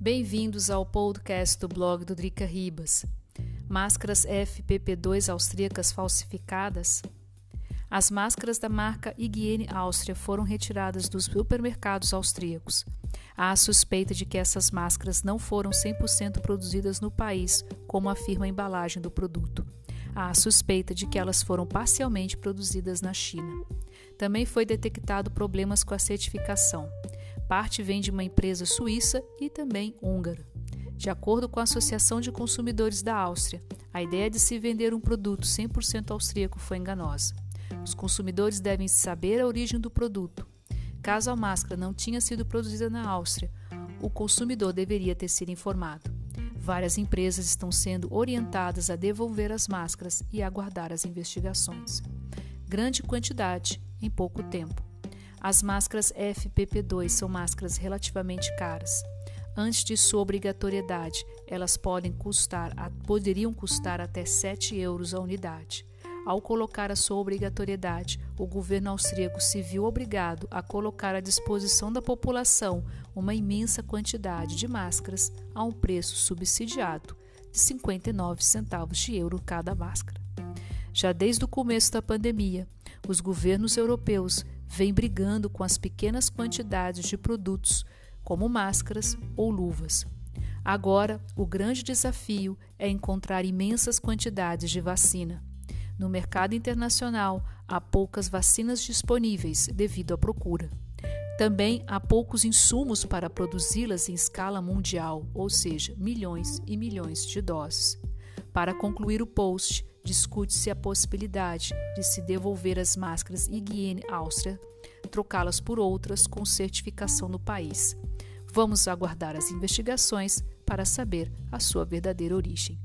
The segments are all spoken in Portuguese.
Bem-vindos ao podcast do blog do Drica Ribas. Máscaras FPP2 austríacas falsificadas? As máscaras da marca Hygiene Áustria foram retiradas dos supermercados austríacos. Há a suspeita de que essas máscaras não foram 100% produzidas no país, como afirma a embalagem do produto. Há a suspeita de que elas foram parcialmente produzidas na China. Também foi detectado problemas com a certificação. Parte vem de uma empresa suíça e também húngara. De acordo com a Associação de Consumidores da Áustria, a ideia de se vender um produto 100% austríaco foi enganosa. Os consumidores devem saber a origem do produto. Caso a máscara não tenha sido produzida na Áustria, o consumidor deveria ter sido informado. Várias empresas estão sendo orientadas a devolver as máscaras e aguardar as investigações. Grande quantidade em pouco tempo. As máscaras FPP2 são máscaras relativamente caras. Antes de sua obrigatoriedade, elas podem custar, poderiam custar até 7 euros a unidade. Ao colocar a sua obrigatoriedade, o governo austríaco se viu obrigado a colocar à disposição da população uma imensa quantidade de máscaras a um preço subsidiado de 59 centavos de euro cada máscara. Já desde o começo da pandemia, os governos europeus vêm brigando com as pequenas quantidades de produtos, como máscaras ou luvas. Agora, o grande desafio é encontrar imensas quantidades de vacina. No mercado internacional, há poucas vacinas disponíveis devido à procura. Também há poucos insumos para produzi-las em escala mundial, ou seja, milhões e milhões de doses. Para concluir o post, discute-se a possibilidade de se devolver as máscaras Higiene Áustria, trocá-las por outras com certificação no país. Vamos aguardar as investigações para saber a sua verdadeira origem.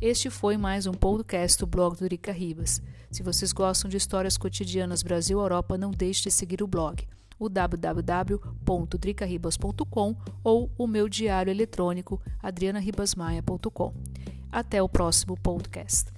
Este foi mais um podcast do blog do Rica Ribas. Se vocês gostam de histórias cotidianas Brasil-Europa, não deixe de seguir o blog, o www.dricaribas.com ou o meu diário eletrônico adrianaribasmaia.com. Até o próximo podcast.